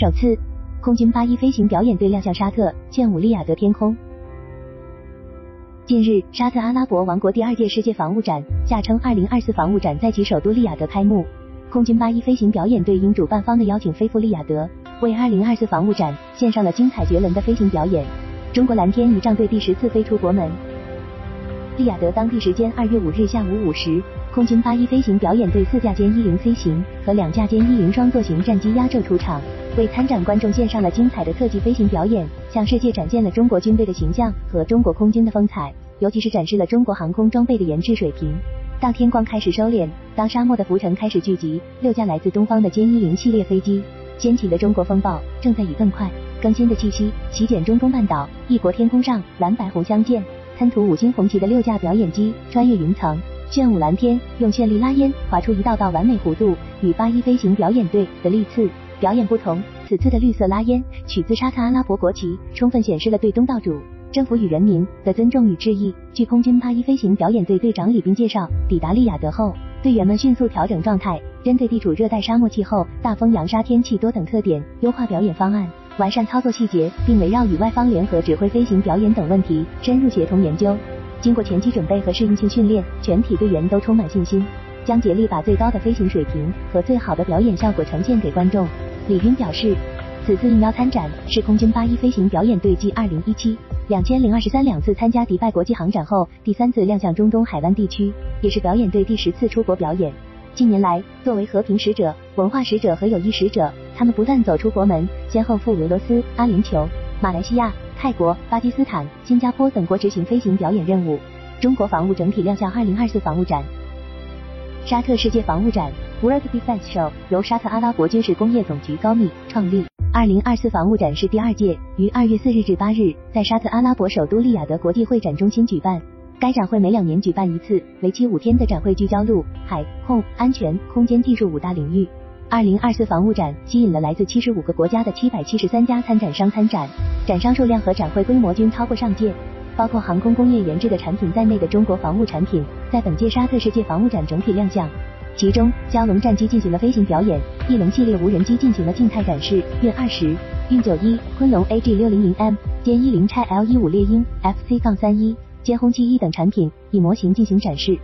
首次，空军八一飞行表演队亮相沙特，炫舞利雅得天空。近日，沙特阿拉伯王国第二届世界防务展（下称二零二四防务展）在其首都利雅得开幕。空军八一飞行表演队应主办方的邀请飞赴利雅得，为二零二四防务展献上了精彩绝伦的飞行表演。中国蓝天仪仗队第十次飞出国门。利雅得当地时间二月五日下午五时，空军八一飞行表演队四架歼一零 C 型和两架歼一零双座型战机压轴出场，为参展观众献上了精彩的特技飞行表演，向世界展现了中国军队的形象和中国空军的风采，尤其是展示了中国航空装备的研制水平。当天光开始收敛，当沙漠的浮尘开始聚集，六架来自东方的歼一零系列飞机掀起的中国风暴，正在以更快、更新的气息席卷中东半岛。异国天空上，蓝白红相间。喷涂五星红旗的六架表演机穿越云层，炫舞蓝天，用绚丽拉烟划出一道道完美弧度。与八一飞行表演队的历次表演不同，此次的绿色拉烟取自沙特阿拉伯国旗，充分显示了对东道主政府与人民的尊重与致意。据空军八一飞行表演队队长李斌介绍，抵达利雅得后，队员们迅速调整状态，针对地处热带沙漠气候、大风扬沙天气多等特点，优化表演方案。完善操作细节，并围绕与外方联合指挥飞行表演等问题深入协同研究。经过前期准备和适应性训练，全体队员都充满信心，将竭力把最高的飞行水平和最好的表演效果呈现给观众。李斌表示，此次应邀参展是空军八一飞行表演队继二零一七、两千零二十三两次参加迪拜国际航展后，第三次亮相中东海湾地区，也是表演队第十次出国表演。近年来，作为和平使者、文化使者和友谊使者，他们不断走出国门，先后赴俄罗斯、阿联酋、马来西亚、泰国、巴基斯坦、新加坡等国执行飞行表演任务。中国防务整体亮相二零二四防务展。沙特世界防务展 （World Defense Show） 由沙特阿拉伯军事工业总局高密创立。二零二四防务展是第二届，于二月四日至八日在沙特阿拉伯首都利雅得国际会展中心举办。该展会每两年举办一次，为期五天的展会聚焦陆、海、空、安全、空间技术五大领域。二零二四防务展吸引了来自七十五个国家的七百七十三家参展商参展，展商数量和展会规模均超过上届。包括航空工业研制的产品在内的中国防务产品，在本届沙特世界防务展整体亮相。其中，蛟龙战机进行了飞行表演，翼龙系列无人机进行了静态展示，运二十、运九一、鲲龙 AG 六零零 M、歼一零 x L 一五猎鹰 FC 杠三一。歼轰七一等产品以模型进行展示。